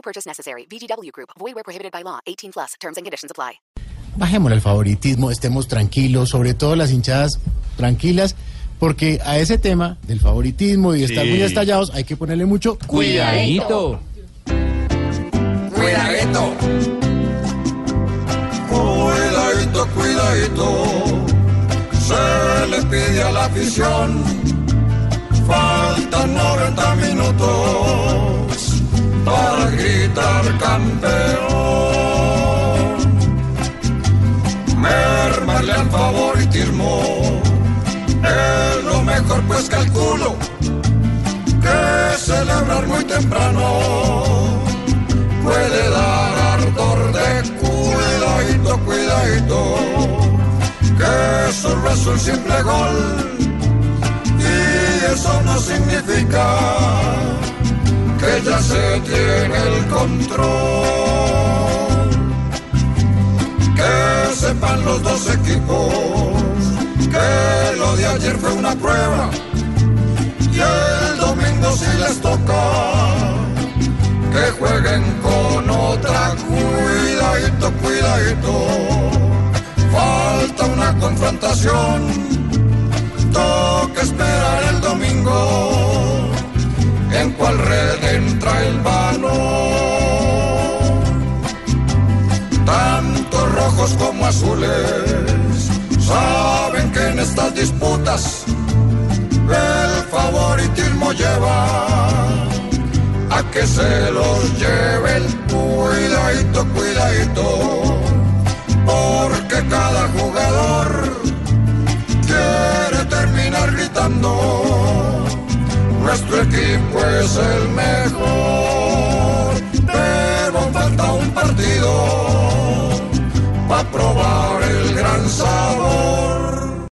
No purchase necessary. VGW Group. Void where prohibited by law. 18 plus. Terms and conditions apply. Bajémosle el favoritismo, estemos tranquilos, sobre todo las hinchadas tranquilas, porque a ese tema del favoritismo y de estar muy estallados hay que ponerle mucho Cuidadito. Cuidadito. Cuidadito, cuidadito. Se le pide a la afición. Faltan 90 minutos Mermarle al favoritismo. Es lo mejor, pues calculo que celebrar muy temprano puede dar ardor de cuidadito, cuidadito, que solo es un simple gol y eso no significa que ya se tiene el control. Los dos equipos que lo de ayer fue una prueba y el domingo si les toca que jueguen con otra. Cuidadito, cuidadito. Falta una confrontación. Toca esperar el domingo. En cuál red entra el balón. Rojos como azules saben que en estas disputas el favoritismo lleva a que se los lleve el cuidadito, cuidadito, porque cada jugador quiere terminar gritando, nuestro equipo es el mejor, probar el gran sabor.